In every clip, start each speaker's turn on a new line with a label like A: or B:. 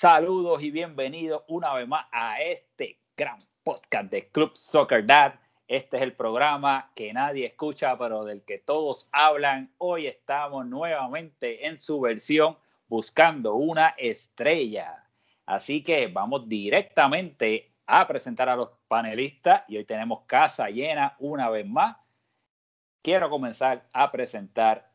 A: Saludos y bienvenidos una vez más a este gran podcast de Club Soccer Dad. Este es el programa que nadie escucha, pero del que todos hablan. Hoy estamos nuevamente en su versión buscando una estrella. Así que vamos directamente a presentar a los panelistas y hoy tenemos casa llena una vez más. Quiero comenzar a presentar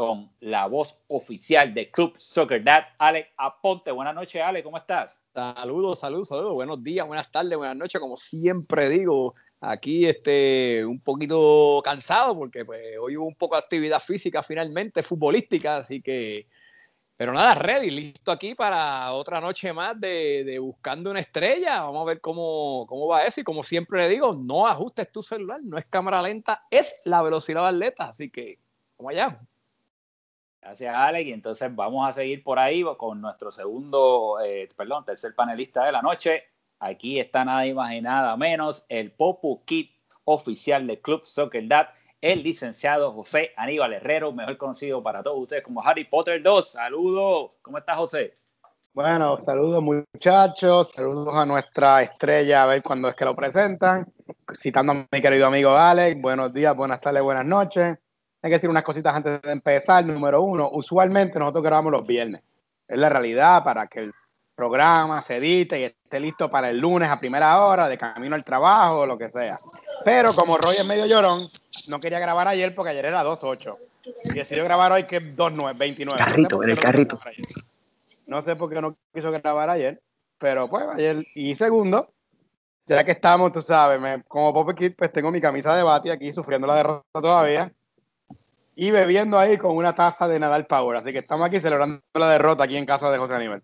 A: con la voz oficial de Club Soccer Dad, Alex Aponte. Buenas noches, Alex, ¿cómo estás?
B: Saludos, saludos, saludos. Buenos días, buenas tardes, buenas noches. Como siempre digo, aquí este, un poquito cansado porque pues, hoy hubo un poco de actividad física finalmente, futbolística, así que pero nada, ready, listo aquí para otra noche más de, buscando una estrella. Vamos a ver cómo, cómo va eso. Y como siempre le digo, no ajustes tu celular, no es cámara lenta, es la velocidad de atleta. Así que, vamos allá.
A: Gracias, Alex. Y entonces vamos a seguir por ahí con nuestro segundo, eh, perdón, tercer panelista de la noche. Aquí está nada más y nada menos el Popu Kit oficial del Club Soccer Dad, el licenciado José Aníbal Herrero, mejor conocido para todos ustedes como Harry Potter 2. Saludos. ¿Cómo estás, José?
C: Bueno, saludos muchachos, saludos a nuestra estrella, a ver cuándo es que lo presentan. Citando a mi querido amigo Alex, buenos días, buenas tardes, buenas noches. Hay que decir unas cositas antes de empezar. Número uno, usualmente nosotros grabamos los viernes. Es la realidad para que el programa se edite y esté listo para el lunes a primera hora, de camino al trabajo o lo que sea. Pero como Roy es medio llorón, no quería grabar ayer porque ayer era 2.8. Y decidió grabar hoy que es 2.9, 29.
B: Carrito,
C: no
B: en el carrito.
C: No sé por qué no quiso grabar ayer, pero pues ayer. Y segundo, ya que estamos, tú sabes, como Pop Kid, pues tengo mi camisa de bati aquí sufriendo la derrota todavía y bebiendo ahí con una taza de Nadal Power. Así que estamos aquí celebrando la derrota aquí en casa de José Aníbal.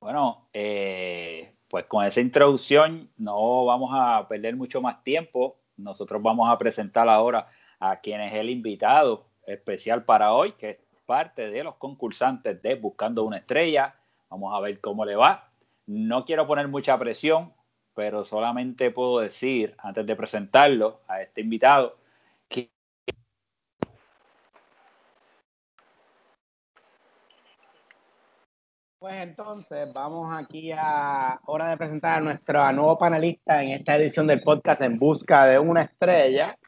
A: Bueno, eh, pues con esa introducción no vamos a perder mucho más tiempo. Nosotros vamos a presentar ahora a quien es el invitado especial para hoy, que es parte de los concursantes de Buscando una Estrella. Vamos a ver cómo le va. No quiero poner mucha presión, pero solamente puedo decir, antes de presentarlo a este invitado,
C: Pues entonces vamos aquí a hora de presentar a nuestro nuevo panelista en esta edición del podcast En Busca de una Estrella.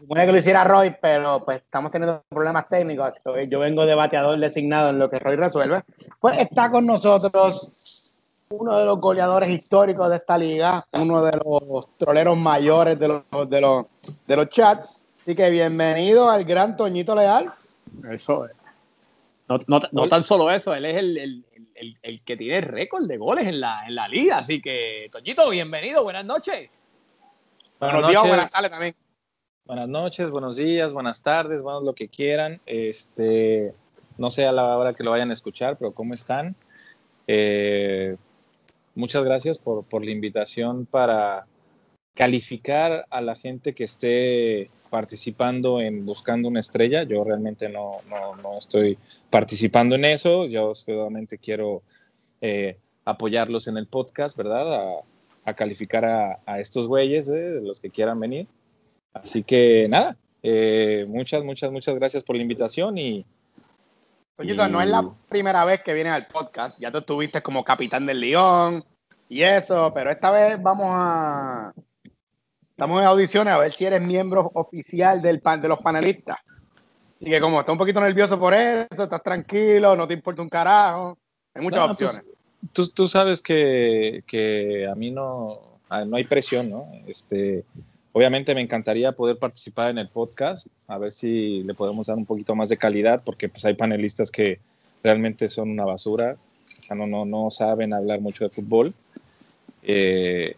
C: Supone que lo hiciera Roy, pero pues estamos teniendo problemas técnicos, yo vengo de bateador designado en lo que Roy resuelve. Pues está con nosotros uno de los goleadores históricos de esta liga, uno de los troleros mayores de los, de los, de los chats. Así que bienvenido al gran Toñito Leal.
B: Eso es. No, tan solo eso, él es el, el, que tiene récord de goles en la, en la liga. Así que, Toñito, bienvenido, buenas noches.
D: Buenos días, buenas tardes también. Buenas noches, buenos días, buenas tardes, bueno, lo que quieran. Este, no sé a la hora que lo vayan a escuchar, pero ¿cómo están? Eh, muchas gracias por, por la invitación para calificar a la gente que esté participando en buscando una estrella. Yo realmente no, no, estoy participando en eso. Yo solamente quiero eh, apoyarlos en el podcast, ¿verdad? A, calificar a, estos güeyes, eh, los que quieran venir. Así que nada, eh, muchas, muchas, muchas gracias por la invitación y...
C: no es la primera vez que vienes al podcast. Ya tú estuviste como capitán del León y eso, pero esta vez vamos a Estamos en audiciones a ver si eres miembro oficial del pan, de los panelistas. Así que como estás un poquito nervioso por eso, estás tranquilo, no te importa un carajo, hay muchas pues, opciones.
D: tú, sabes que, a mí no, no hay presión, ¿no? Este, obviamente me encantaría poder participar en el podcast, a ver si le podemos dar un poquito más de calidad, porque pues hay panelistas que realmente son una basura, o sea, no, no, no saben hablar mucho de fútbol. Eh,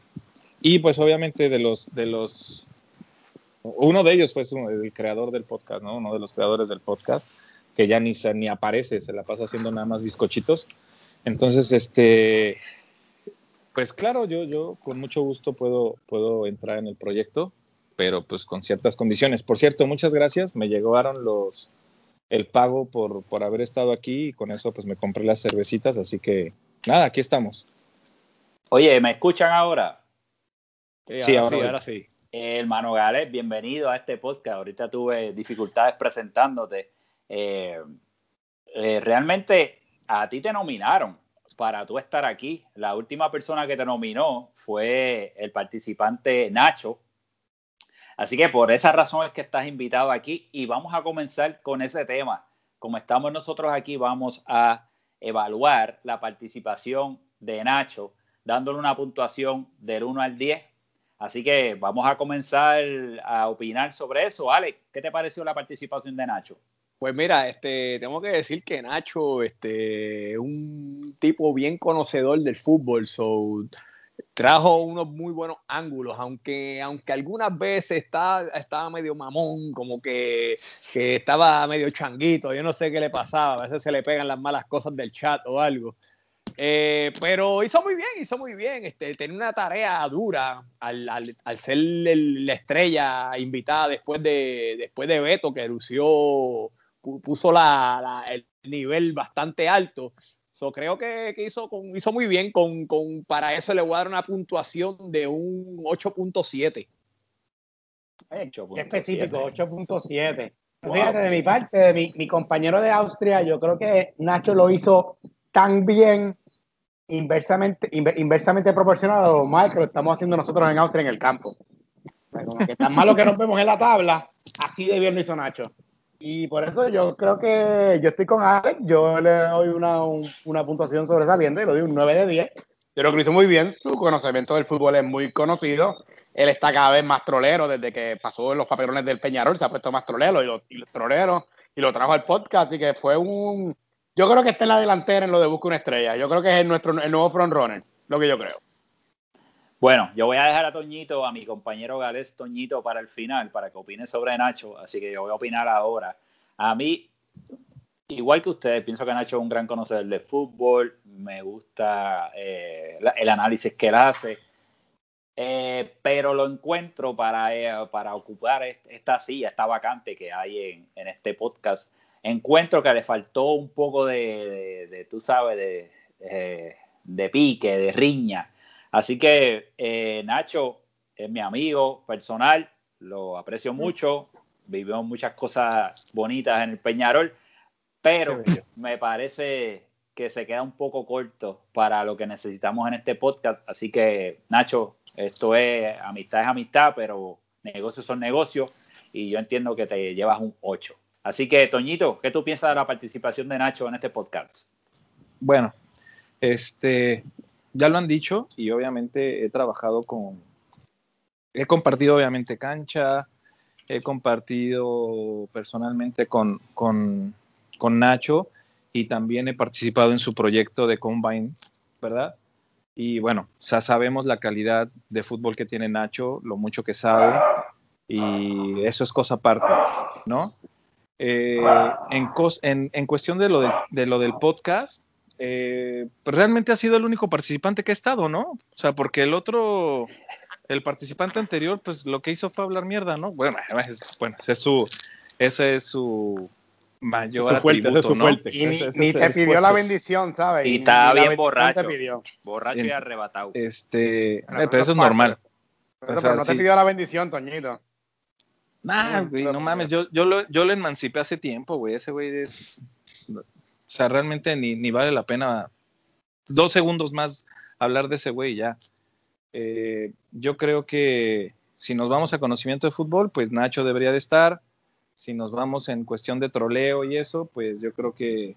D: y pues obviamente de los, de los, uno de ellos fue el creador del podcast, ¿no? Uno de los creadores del podcast, que ya ni, ni aparece, se la pasa haciendo nada más bizcochitos. Entonces, este, pues claro, yo, yo con mucho gusto puedo, puedo entrar en el proyecto, pero pues con ciertas condiciones. Por cierto, muchas gracias, me llegaron los, el pago por, por haber estado aquí y con eso pues me compré las cervecitas, así que nada, aquí estamos.
A: Oye, ¿me escuchan ahora?
B: Sí, ahora, sí,
A: hermano Gales, bienvenido a este podcast. Ahorita tuve dificultades presentándote. Eh, eh, realmente a ti te nominaron. Para tú estar aquí. La última persona que te nominó fue el participante Nacho. Así que por esa razón es que estás invitado aquí y vamos a comenzar con ese tema. Como estamos nosotros aquí, vamos a evaluar la participación de Nacho, dándole una puntuación del 1 al 10. Así que vamos a comenzar a opinar sobre eso. Alex, ¿qué te pareció la participación de Nacho?
B: Pues mira, este, tengo que decir que Nacho, este, es un tipo bien conocedor del fútbol, so, trajo unos muy buenos ángulos, aunque, aunque algunas veces estaba, estaba medio mamón, como que, que, estaba medio changuito, yo no sé qué le pasaba, a veces se le pegan las malas cosas del chat o algo. Eh, pero hizo muy bien, hizo muy bien. Este, tenía una tarea dura al, al, al ser el, la estrella invitada después de, después de Beto, que lució puso la, la, el nivel bastante alto. So, creo que, que hizo, con, hizo, muy bien. Con, con, para eso le voy a dar una puntuación de un 8.7.
C: Específico, 8.7. Fíjate, de mi parte, de mi, mi, compañero de Austria, yo creo que Nacho lo hizo tan bien, inversamente, inver, inversamente proporcional a lo mal que lo estamos haciendo nosotros en Austria en el campo. Como tan malo que nos en la tabla, así de bien lo hizo Nacho. Y por eso yo creo que yo estoy con Alex, yo le doy una, un, una puntuación sobresaliente, le doy un 9 de 10. Yo creo que lo hizo muy bien, su conocimiento del fútbol es muy conocido. Él está cada vez más trolero desde que pasó en los papelones del Peñarol, se ha puesto más trolero y, lo, y los troleros y lo trajo al podcast, así que fue un... Yo creo que está en la delantera en lo de Busca una Estrella. Yo creo que es el, nuestro, el nuevo frontrunner, lo que yo creo.
A: Bueno, yo voy a dejar a Toñito, a mi compañero Gales Toñito, para el final, para que opine sobre Nacho, así que yo voy a opinar ahora. A mí, igual que ustedes, pienso que Nacho es un gran conocedor de fútbol, me gusta eh, el análisis que él hace, eh, pero lo encuentro para, eh, para ocupar esta silla, esta vacante que hay en, en, este podcast. Encuentro que le faltó un poco de, de, de tú sabes, de, de pique, de riña Así que eh, Nacho es mi amigo personal, lo aprecio mucho, vivimos muchas cosas bonitas en el Peñarol, pero me parece que se queda un poco corto para lo que necesitamos en este podcast. Así que Nacho, esto es amistad es amistad, pero negocios son negocios y yo entiendo que te llevas un 8. Así que, Toñito, ¿qué tú piensas de la participación de Nacho en este podcast?
D: Bueno, este, ya lo han dicho y obviamente he trabajado con, he compartido obviamente cancha, he compartido personalmente con, con, con Nacho y también he participado en su proyecto de Combine, ¿verdad? Y bueno, ya sabemos la calidad de fútbol que tiene Nacho, lo mucho que sabe, y eso es cosa aparte, ¿no? Eh, en, en, en, cuestión de lo, de, de lo del podcast, eh, pues realmente ha sido el único participante que ha estado, ¿no? O sea, porque el otro, el participante anterior, pues lo que hizo fue hablar mierda, ¿no? Bueno, es, bueno ese es su, ese es su mayor
C: su fuerte,
D: atributo,
C: su
D: ¿no?
C: fuerte. Y ni, ni te pidió fuerte. la bendición, ¿sabes?
A: Y está bien borracho, borracho y arrebatado.
D: Este, pero, pero eso es normal.
C: Pero, o sea, pero no te sí. pidió la bendición, Toñito.
D: Nah, güey, no mames, yo, yo, lo, yo lo emancipé hace tiempo, güey, ese güey es o sea, realmente ni, ni vale la pena dos segundos más hablar de ese güey ya. Eh, yo creo que si nos vamos a conocimiento de fútbol, pues Nacho debería de estar. Si nos vamos en cuestión de troleo y eso, pues yo creo que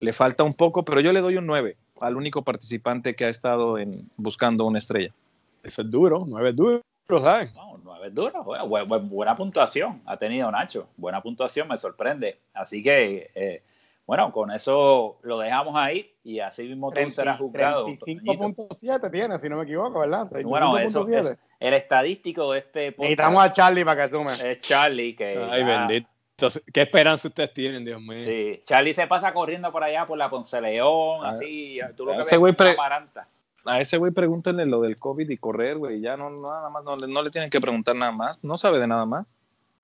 D: le falta un poco, pero yo le doy un 9 al único participante que ha estado en buscando una estrella.
B: Eso es duro, 9 es duro, ¿sabes?
A: No, 9 es duro, buena, buena, buena, puntuación ha tenido Nacho, buena puntuación, me sorprende. Así que eh, bueno, con eso lo dejamos ahí y así mismo tú serás juzgado.
C: 35.7 tiene, si no me equivoco, ¿verdad?
A: Bueno, eso es el estadístico de este
C: podcast. Necesitamos a Charlie para que asume.
A: Es Charlie que.
B: Ay, ya... bendito. ¿Qué esperanza ustedes tienen, Dios mío?
A: Sí, Charlie se pasa corriendo por allá por la Ponce León, así. Tú lo que
D: ese güey pre... A ese güey pregúntenle lo del COVID y correr, güey. Ya no, nada más, no, no, le tienen que preguntar nada más. No sabe de nada más.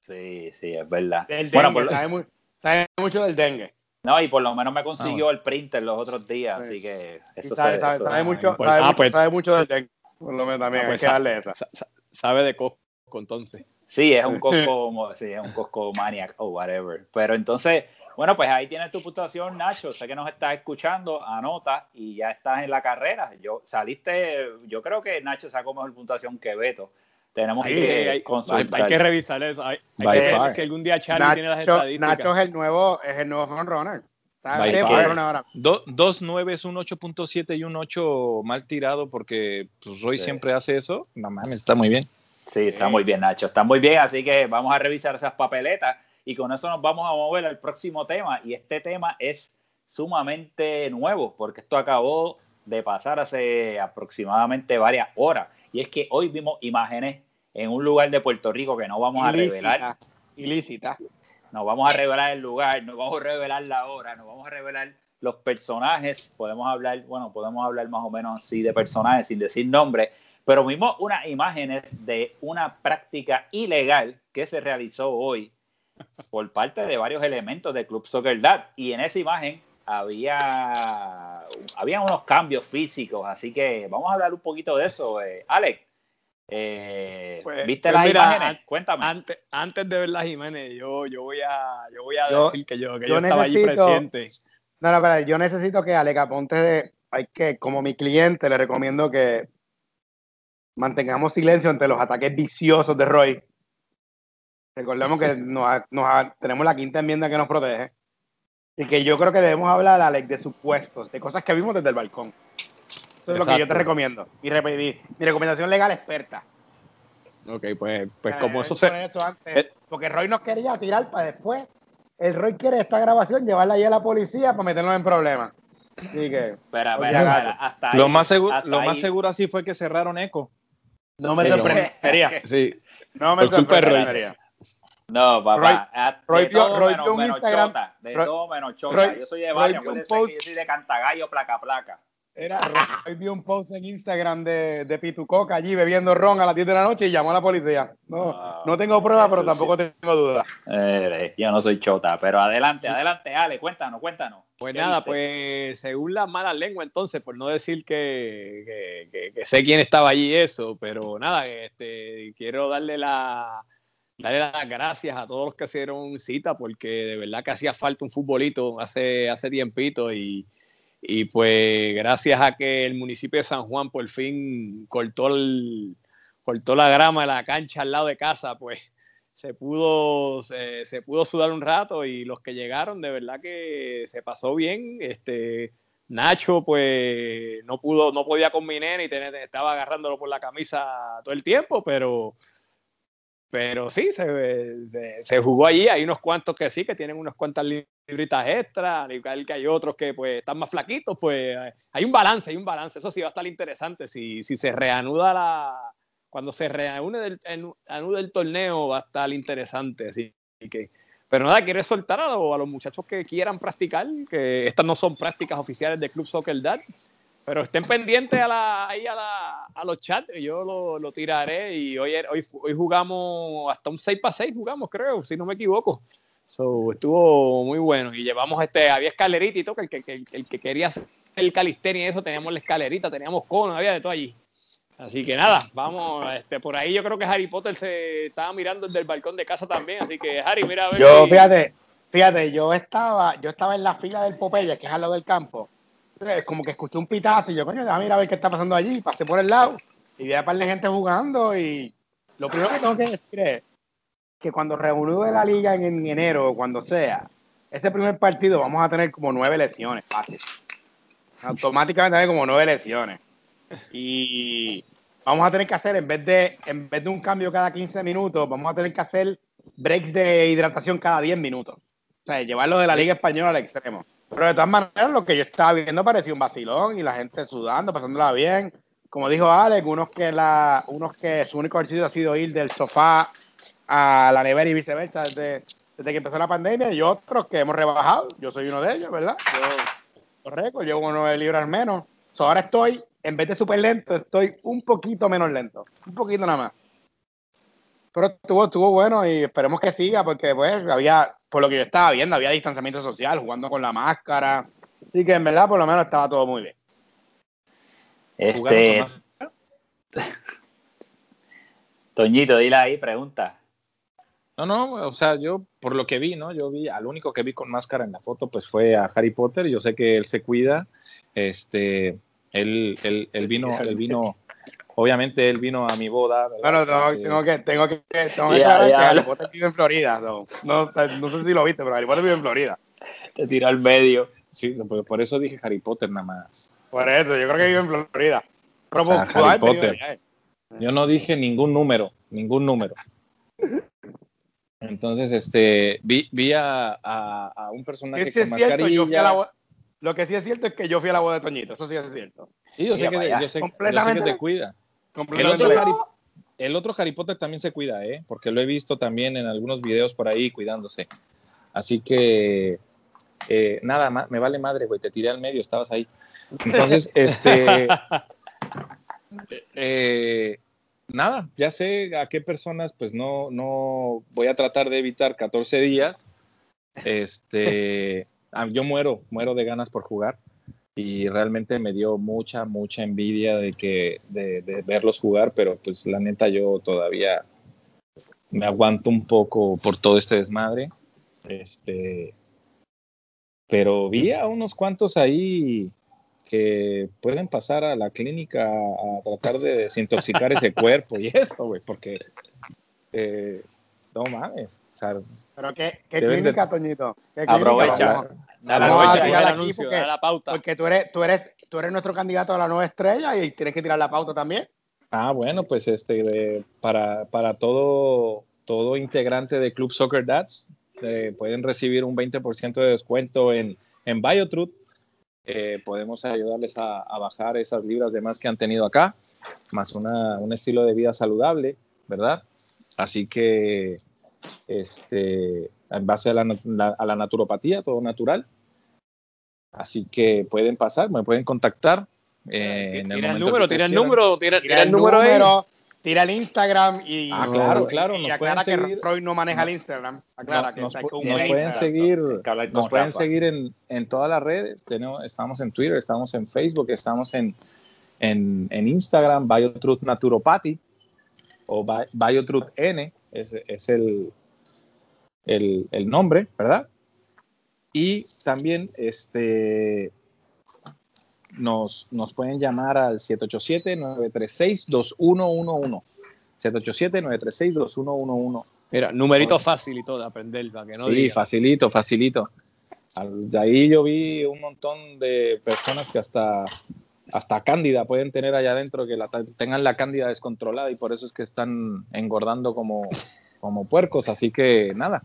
A: Sí, sí, es verdad.
C: Del bueno, dengue, por... sabe, muy, sabe mucho del dengue.
A: No, y por lo menos me consiguió ah, bueno. el printer los otros días, sí. así que eso
C: sabe,
A: se,
C: sabe,
A: eso
C: sabe, mucho, sabe, ah, pues, sabe mucho del dengue. Por lo menos también,
B: ah, pues,
C: hay que darle esa.
B: Sabe de Costco entonces.
A: Sí, es un Costco, sí, es un Costco maniac o whatever. Pero entonces, Bueno, pues ahí tienes tu puntuación, Nacho. Sé que nos estás escuchando, anota y ya estás en la carrera. Yo saliste, yo creo que Nacho sacó mejor puntuación que Beto. Tenemos
B: Sí,
A: que
B: hay,
A: consultar.
B: hay que revisar eso. Hay, hay que ver si algún día Charlie tiene las
C: Nacho,
B: estadísticas.
C: Nacho es el nuevo, es el nuevo frontrunner ahora.
D: Do- dos 9 es un 8.7 y un 8 mal tirado porque pues, Roy
A: Sí.
D: siempre hace eso. No mames, está muy bien.
A: Sí, está muy bien, Nacho. Está muy bien, así que vamos a revisar esas papeletas y con eso nos vamos a mover al próximo tema. Y este tema es sumamente nuevo porque esto acabó de pasar hace aproximadamente varias horas. Y es que hoy vimos imágenes en un lugar de Puerto Rico que no vamos a revelar.
C: Ilícita. Ilícita.
A: No vamos a revelar el lugar, no vamos a revelar la hora, no vamos a revelar los personajes. Podemos hablar, bueno, podemos hablar más o menos así de personajes sin decir nombres, pero vimos unas imágenes de una práctica ilegal que se realizó hoy por parte de varios elementos del Club Soccer Dad. Y en esa imagen había, había unos cambios físicos, así que vamos a hablar un poquito de eso. Eh, Alex, eh,
B: Pues-
A: ¿viste
B: pues
A: las
B: mira,
A: imágenes?
B: an-
A: Cuéntame.
B: Antes, antes de ver las Jiménez, yo, yo voy a, yo voy a
C: Yo-
B: decir que yo, que
C: yo
B: yo, estaba allí presente.
C: No, no, espera, yo necesito que Aleca Ponte de, hay que, como mi cliente, le recomiendo que mantengamos silencio ante los ataques viciosos de Roy. Recordemos que nos tenemos la quinta enmienda que nos protege. Y que yo creo que debemos hablar, Alex, de supuestos, de cosas que vimos desde el balcón. Eso es lo que yo te recomiendo. Mi, re- mi- mi recomendación legal experta.
B: Ok, pues, pues
C: Eh,
B: como eso se...
C: poner eso antes,
B: eh.
C: porque Roy nos quería tirar para después. El Roy quiere esta grabación llevarla ahí a la policía para meternos en problemas. Así que
A: Espera,
C: Oye,
A: espera, hasta
D: Lo
A: ahí-
D: más, seguro,
A: hasta
D: lo más seguro así fue que cerraron Eco.
C: no me
B: lo-
C: sorprendería.
B: Sí,
C: No me sorprendería.
A: No, papá.
C: Roy-
A: a-
C: Roy
A: de todo
C: Roy
A: menos, menos
C: Instagram-
A: chota. De
C: Roy-
A: todo menos chota.
C: Roy-
A: yo soy de
C: Roy
A: varios. yo soy de Cantagallo, placa, placa.
C: Era, Roy vio un post en Instagram de, de Pitucoca allí bebiendo ron a las 10 de la noche y llamó a la policía. No,
A: Ah,
C: no tengo pruebas, pero
A: sí.
C: tampoco tengo dudas.
A: Eh, yo no soy chota, pero adelante, adelante, Ale, cuéntanos, cuéntanos.
B: Pues
A: ¿Qué
B: nada,
A: viste?
B: pues según la mala lengua entonces, por no decir que, que- que- que sé quién estaba allí y eso, pero nada, este, quiero darle la darle las gracias a todos los que hicieron cita porque de verdad que hacía falta un futbolito hace, hace tiempito y, y pues gracias a que el municipio de San Juan por fin cortó el, cortó la grama de la cancha al lado de casa, pues se pudo, se, pudo sudar un rato y los que llegaron de verdad que se pasó bien. Este Nacho, pues no pudo, no podía nene y estaba agarrándolo por la camisa todo el tiempo, pero, pero sí, se, se, jugó allí. Hay unos cuantos que sí, que tienen unas cuantas libritas extra, al igual que hay otros que pues están más flaquitos, pues hay un balance, hay un balance. Eso sí va a estar interesante. Si, si se reanuda la, cuando se reanude el, el- el torneo va a estar interesante. Así que, pero nada, quiero soltar a, lo- a los muchachos que quieran practicar, que estas no son prácticas oficiales de Club Soccer Dad, pero estén pendientes a, la, ahí a, la, a los chats, yo lo, lo tiraré y hoy, hoy, hoy jugamos hasta un 6 para 6 jugamos, creo, si no me equivoco. So, estuvo muy bueno y llevamos este, había escalerita y todo, que el que, que- el que quería hacer el calistenia y eso, teníamos la escalerita, teníamos cono, había de todo allí. Así que nada, vamos, este, por ahí yo creo que Harry Potter se estaba mirando desde el balcón de casa también, así que Harry, mira a ver
C: Yo,
B: si-
C: fíjate, fíjate, yo estaba, yo estaba en la fila del Popeye, que es al lado del campo. Como que escuché un pitazo y yo, coño, déjame ir a ver qué está pasando allí. Pasé por el lado y vi a par de gente jugando y lo primero que tengo que decir es que cuando reanude la liga en, en enero o cuando sea, ese primer partido vamos a tener como nueve lesiones, fácil. Automáticamente hay como nueve lesiones. Y vamos a tener que hacer, en vez de, en vez de un cambio cada 15 minutos, vamos a tener que hacer breaks de hidratación cada 10 minutos. O sea, llevarlo de la Liga Española al extremo. Pero de todas maneras, lo que yo estaba viendo parecía un vacilón y la gente sudando, pasándola bien. Como dijo Alex, unos que, la, unos que su único ejercicio ha sido ir del sofá a la nevera y viceversa desde, desde que empezó la pandemia y otros que hemos rebajado. Yo soy uno de ellos, ¿verdad? Yo récord, llevo unos nueve libras menos. So, ahora estoy, en vez de súper lento, estoy un poquito menos lento. Un poquito nada más. Pero estuvo, estuvo bueno y esperemos que siga porque pues había, por lo que yo estaba viendo, había distanciamiento social, jugando con la máscara. Así que en verdad por lo menos estaba todo muy bien.
A: Este, Toñito, dile ahí, pregunta.
D: No, no, o sea, yo por lo que vi, ¿no? Yo vi, al único que vi con máscara en la foto, pues fue a Harry Potter. Yo sé que él se cuida. Este, él, él, él vino, él vino, obviamente él vino a mi boda.
C: Bueno, tengo, que, tengo que, tengo que aclarar que Harry Potter vive en Florida. No, no, no, sé si lo viste, pero Harry Potter vive en Florida.
A: Te tiró al medio.
D: Sí, por, por eso dije Harry Potter nada más.
C: Por eso, yo creo que vive en Florida.
D: Pero, o sea, Harry Potter. Yo no dije ningún número, ningún número. Entonces, este, vi, vi a, a, un personaje
C: sí, sí con mascarilla. Cierto, yo fui a la, lo que sí es cierto es que yo fui a la boda de Toñito, eso sí es cierto.
D: Sí, yo, sé que, yo, sé, yo sé, que te cuida. El otro, Harry, el otro, Harry, Potter también se cuida, ¿eh? Porque lo he visto también en algunos videos por ahí cuidándose. Así que, eh, nada, me vale madre, güey, te tiré al medio, estabas ahí. Entonces, este... Eh, nada, ya sé a qué personas, pues no, no voy a tratar de evitar 14 días. Este, ah, yo muero, muero de ganas por jugar y realmente me dio mucha, mucha envidia de que de, verlos jugar, pero pues la neta yo todavía me aguanto un poco por todo este desmadre. Este, pero vi a unos cuantos ahí que pueden pasar a la clínica a tratar de desintoxicar ese cuerpo y eso, güey, porque eh, no mames. O sea,
C: Pero qué, qué clínica, Toñito. ¿Qué
A: aprovecha.
C: Aprovecha porque, la pauta. Porque tú eres, tú eres, tú eres nuestro candidato a la nueva estrella y tienes que tirar la pauta también.
D: Ah, bueno, pues este, para, para todo, todo integrante de Club Soccer Dads, eh, pueden recibir un 20% de descuento en, en BioTruth eh, podemos ayudarles a, bajar esas libras de más que han tenido acá, más un estilo de vida saludable, ¿verdad? Así que, este, en base a la, naturopatía, todo natural. Así que pueden pasar, me pueden contactar.
B: Eh, tira, el número, tira el número, tira, el número,
C: tira el Instagram y,
D: ah, claro, claro,
C: aclara que Roy no maneja el Instagram. Aclara que
D: nos, pueden seguir, nos pueden seguir en, en, todas las redes. Tenemos, estamos en Twitter, estamos en Facebook, estamos en, en, en Instagram, BioTruth Naturopathy o BioTruth N, es, es el, el, el nombre, ¿verdad? Y también este, nos, nos pueden llamar al 787-936-2111. 787-936-2111.
B: Mira, numerito fácil y todo de aprender, para que no Sí,
D: facilito, facilito. De ahí yo vi un montón de personas que hasta, hasta cándida pueden tener allá adentro, que la, tengan la cándida descontrolada y por eso es que están engordando como, como puercos. Así que nada,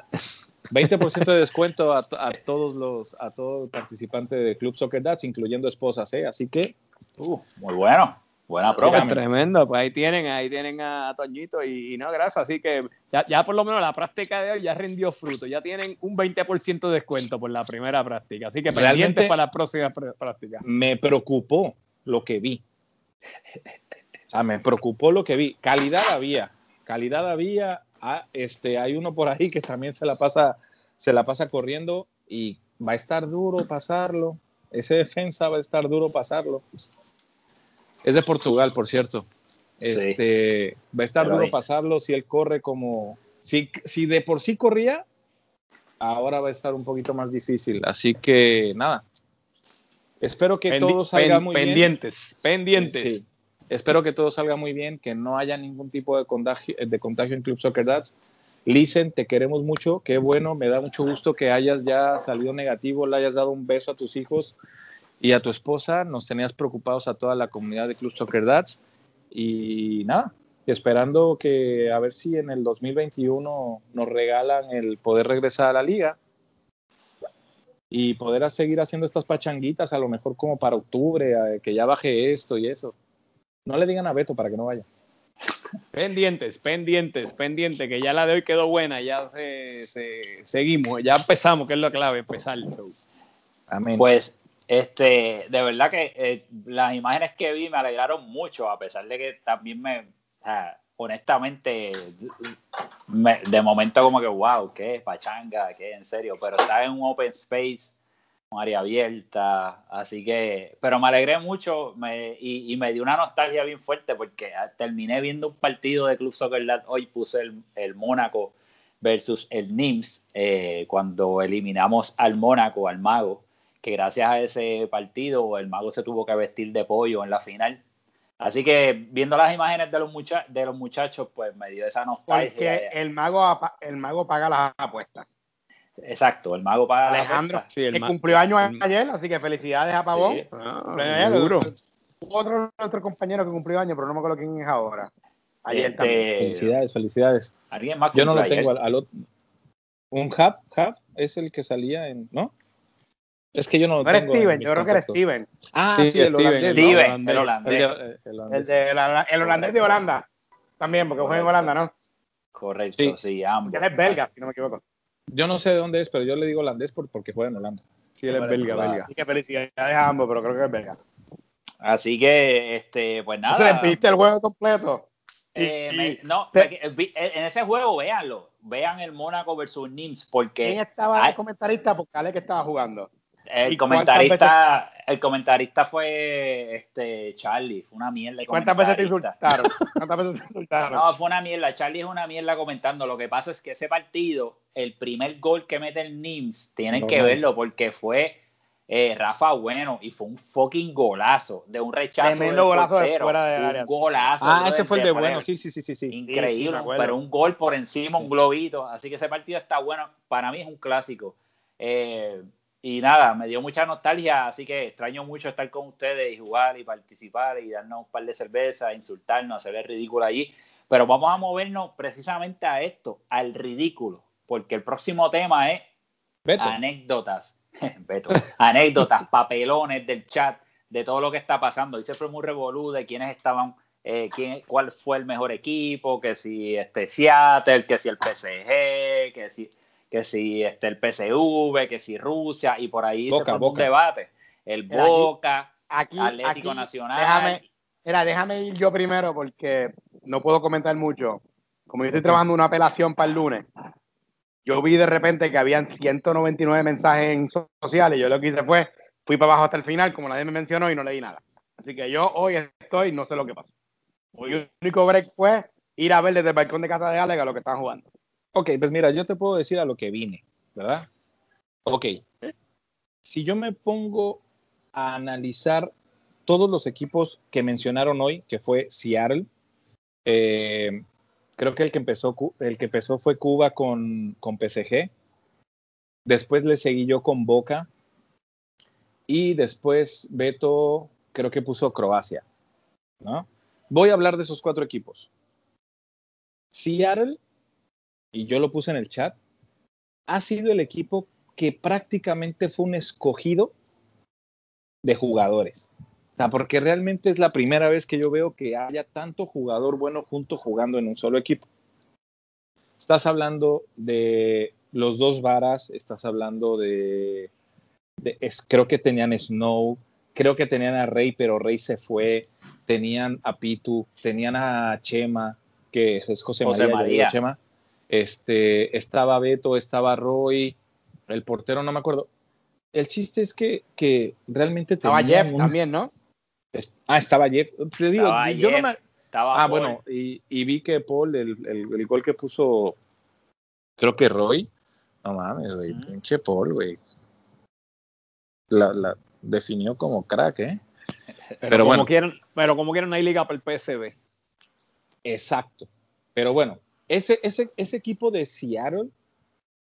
D: 20% de descuento a, todos los a todo participante de Club Soccer Dads, incluyendo esposas, ¿eh? Así que,
A: uh, muy bueno. Buena prueba.
B: Tremendo, pues ahí tienen, ahí tienen a Toñito y, no, gracias. Así que ya, ya, por lo menos la práctica de hoy ya rindió fruto. Ya tienen un 20% de descuento por la primera práctica. Así que pendientes para la próxima práctica.
D: Me preocupó lo que vi. O sea, me preocupó lo que vi. Calidad había, calidad había, Ah, este, hay uno por ahí que también se la pasa, se la pasa corriendo y va a estar duro pasarlo. Ese defensa va a estar duro pasarlo. Es de Portugal, por cierto. Este, va a estar duro pasarlo si él corre como, si, si de por sí corría, ahora va a estar un poquito más difícil. Así que nada. Espero que todo salga muy
B: pendientes, bien. Pendientes, pendientes.
D: Espero que todo salga muy bien, que no haya ningún tipo de contagio, de contagio en Club Soccer Dads. Listen, te queremos mucho, qué bueno, me da mucho gusto que hayas ya salido negativo, le hayas dado un beso a tus hijos y a tu esposa. Nos tenías preocupados a toda la comunidad de Club Soccer Dads. Y nada, esperando que a ver si en el 2021 nos regalan el poder regresar a la liga y poder seguir haciendo estas pachanguitas, a lo mejor como para octubre, que ya baje esto y eso. No le digan a Beto para que no vaya.
B: Pendientes, pendientes, pendientes, que ya la de hoy quedó buena, ya seguimos, ya empezamos, que es la clave, empezar.
A: Amén. Pues, este, de verdad que eh, las imágenes que vi me alegraron mucho, a pesar de que también me, honestamente, de momento como que, wow, qué pachanga, qué en serio, pero está en un open space área abierta, así que, pero me alegré mucho me, y, me dio una nostalgia bien fuerte porque ah, terminé viendo un partido de Club Soccer Lab, hoy puse el, Mónaco versus el NIMS eh, cuando eliminamos al Mónaco, al Mago, que gracias a ese partido el Mago se tuvo que vestir de pollo en la final. Así que viendo las imágenes de los, de los muchachos, pues me dio esa nostalgia.
C: Porque el Mago, el mago paga las apuestas.
A: Exacto, el mago paga
C: Alejandro, que cumplió años ayer, así que felicidades a Pavón. Ah, otro, otro compañero que cumplió años, pero no me acuerdo quién es ahora.
D: Ayer este, también. Felicidades, felicidades.
A: ¿Alguien más
D: Yo no lo tengo al, otro. Un Hub, Hub es el que salía en, ¿no? Es que yo no lo
C: no
D: tengo.
C: Era Steven, yo creo que era Steven.
A: Ah, sí, el, holandés, Steven, el holandés.
C: El, holandés. El, holandés de Holanda. También, porque juega en Holanda, ¿no?
A: Correcto, sí, ambos.
C: es belga, si no me equivoco.
D: Yo no sé de dónde es, pero yo le digo holandés porque juega en Holanda.
C: Sí, él es belga, belga. Así que felicidades a ambos, pero creo que es belga.
A: Así que, este, pues nada.
C: ¿Se ¿viste el juego completo?
A: Eh, no, en ese juego, véanlo. Vean el Mónaco versus Nims, porque.
C: ¿Quién estaba de comentarista? Porque Ale que estaba jugando.
A: El comentarista, el comentarista fue este Charlie, fue una mierda.
C: ¿Cuántas veces te insultaron? ¿Cuántas veces te insultaron?
A: No, fue una mierda. Charlie es una mierda comentando. Lo que pasa es que ese partido, el primer gol que mete el Nims, tienen que verlo porque fue eh, Rafa Bueno y fue un fucking golazo de un rechazo.
C: Tremendo golazo de fuera del área.
A: Un golazo.
D: Ah, ese fue el de Bueno, sí, sí, sí, sí.
A: Increíble, pero un gol por encima, un globito. Así que ese partido está bueno. Para mí es un clásico. Eh, y nada, me dio mucha nostalgia, así que extraño mucho estar con ustedes y jugar y participar y darnos un par de cervezas, insultarnos, hacer el ridículo allí. Pero vamos a movernos precisamente a esto, al ridículo, porque el próximo tema es anécdotas. Beto, anécdotas, papelones del chat, de todo lo que está pasando. Dice fue muy revolú de quiénes estaban, eh, quién, cuál fue el mejor equipo, que si este Seattle, que si el PSG, que si que si este, el PSV, que si Rusia, y por ahí se fue un debate. El Boca,
C: aquí,
A: Atlético Nacional.
C: Déjame, era, déjame ir yo primero porque no puedo comentar mucho. Como yo estoy trabajando una apelación para el lunes, yo vi de repente que habían 199 mensajes en sociales. Yo lo que hice fue, fui para abajo hasta el final, como nadie me mencionó, y no leí nada. Así que yo hoy estoy, no sé lo que pasó. El único break fue ir a ver desde el balcón de casa de Alega lo que están jugando.
D: Ok, pues mira, yo te puedo decir a lo que vine, ¿verdad? Ok. Si yo me pongo a analizar todos los equipos que mencionaron hoy, que fue Seattle, eh, creo que el que empezó, el que empezó fue Cuba con, con PSG. Después le seguí yo con Boca. Y después Beto, creo que puso Croacia. ¿no? Voy a hablar de esos cuatro equipos. Seattle y yo lo puse en el chat, ha sido el equipo que prácticamente fue un escogido de jugadores. O sea, porque realmente es la primera vez que yo veo que haya tanto jugador bueno junto jugando en un solo equipo. Estás hablando de los dos varas, estás hablando de, creo que tenían Snow, creo que tenían a Rey, pero Rey se fue, tenían a Pitu, tenían a Chema, que es José, José María, Chema, este, estaba Beto, estaba Roy, el portero no me acuerdo. El chiste es que, que realmente
C: estaba Jeff también, ¿no?
D: ah, estaba Jeff. Te digo, yo no me... ah, bueno, y, vi que Paul, el, el, gol que puso, creo que Roy, no mames, güey, pinche Paul, güey. La, la, definió como crack, ¿eh?
B: Pero, como bueno. Quieren, pero como quieren, no hay liga para el PSB.
D: Exacto. Pero bueno, ese, ese, ese equipo de Seattle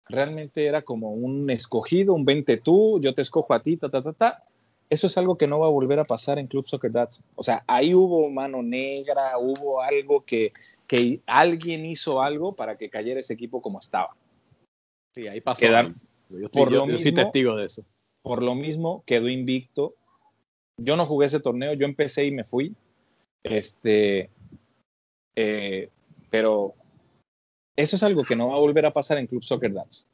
D: realmente era como un escogido, un 20 tú, yo te escojo a ti, ta, ta, ta, ta. Eso es algo que no va a volver a pasar en Club Soccer Dads. O sea, ahí hubo mano negra, hubo algo que, que alguien hizo algo para que cayera ese equipo como estaba.
B: Sí, ahí pasó.
D: yo, por lo mismo, testigo de eso. Por lo mismo, quedó invicto. Yo no jugué ese torneo, yo empecé y me fui. Este, eh, pero eso es algo que no va a volver a pasar en Club Soccer Dance.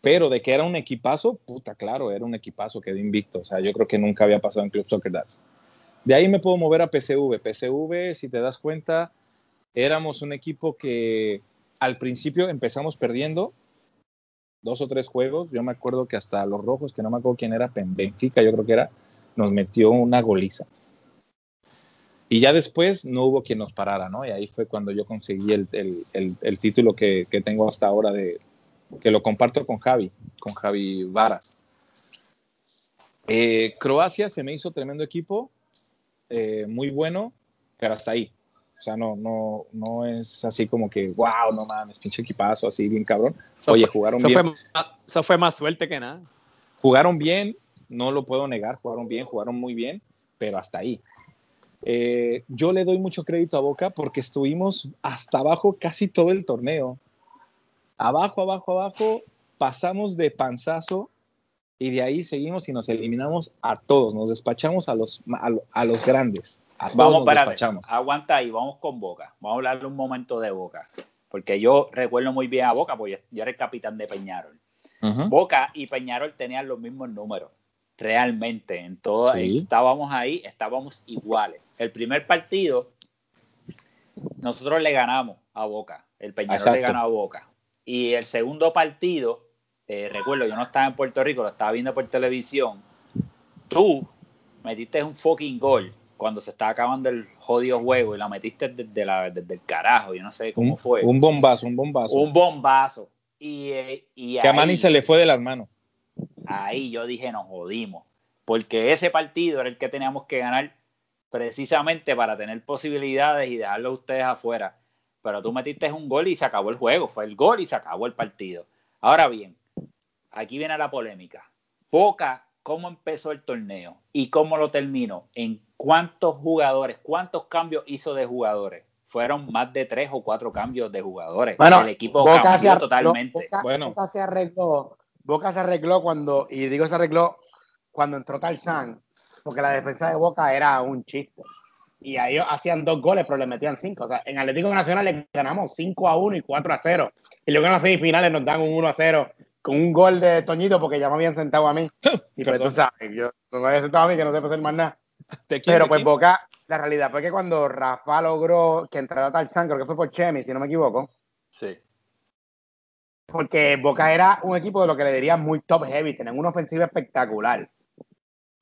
D: Pero de que era un equipazo, puta, claro, era un equipazo, quedó invicto. O sea, yo creo que nunca había pasado en Club Soccer Dance. De ahí me puedo mover a PCV. PCV, si te das cuenta, éramos un equipo que al principio empezamos perdiendo dos o tres juegos. Yo me acuerdo que hasta los rojos, que no me acuerdo quién era, Benfica, yo creo que era, nos metió una goliza. Y ya después no hubo quien nos parara, ¿no? Y ahí fue cuando yo conseguí el, el, el, título que, que, tengo hasta ahora, de, que lo comparto con Javi, con Javi Varas. Eh, Croacia se me hizo tremendo equipo, eh, muy bueno, pero hasta ahí. O sea, no, no, no es así como que, wow, no mames, pinche equipazo, así bien cabrón. Oye, jugaron bien.
B: eso fue más suerte que nada.
D: Jugaron bien, no lo puedo negar, jugaron bien, jugaron muy bien, pero hasta ahí. Eh, yo le doy mucho crédito a Boca porque estuvimos hasta abajo casi todo el torneo. Abajo, abajo, abajo, pasamos de panzazo y de ahí seguimos y nos eliminamos a todos, nos despachamos a los, a, los grandes.
A: vamos para aguanta ahí, vamos con Boca. Vamos a hablarle un momento de Boca, porque yo recuerdo muy bien a Boca, porque yo era el capitán de Peñarol. Boca y Peñarol tenían los mismos números, realmente. En todo, estábamos ahí, estábamos iguales. El primer partido, nosotros le ganamos a Boca. El Peñarol le ganó a Boca. Y el segundo partido, eh, recuerdo, yo no estaba en Puerto Rico, lo estaba viendo por televisión. Tú metiste un fucking gol cuando se estaba acabando el jodido juego y la metiste desde, la, desde el carajo, yo no sé cómo fue.
D: Un bombazo, un bombazo.
A: Un bombazo. Y, eh, y
D: que a Manny se le fue de las manos.
A: Ahí yo dije, nos jodimos. Porque ese partido era el que teníamos que ganar precisamente para tener posibilidades y dejarlo a ustedes afuera. Pero tú metiste un gol y se acabó el juego. Fue el gol y se acabó el partido. Ahora bien, aquí viene la polémica. Boca, ¿cómo empezó el torneo y cómo lo terminó? ¿En cuántos jugadores, cuántos cambios hizo de jugadores? Fueron más de tres o cuatro cambios de jugadores.
C: Bueno, el equipo cambió totalmente. bueno. Boca se arregló, Boca se arregló cuando, y digo se arregló cuando entró Tarzán, porque la defensa de Boca era un chiste. Y a ellos hacían dos goles, pero le metían cinco. O sea, en Atlético Nacional le ganamos 5 a 1 y 4 a 0. Y luego en las semifinales nos dan un 1 a 0 con un gol de Toñito porque ya me habían sentado a mí. Y pues tú sabes, yo no me había sentado a mí que no sé hacer más nada. Pero pues Boca, la realidad fue que cuando Rafa logró que entrara Tarzán, creo que fue por Chemi, si no me equivoco.
A: Sí.
C: Porque Boca era un equipo de lo que le diría muy top heavy, tenían una ofensiva espectacular.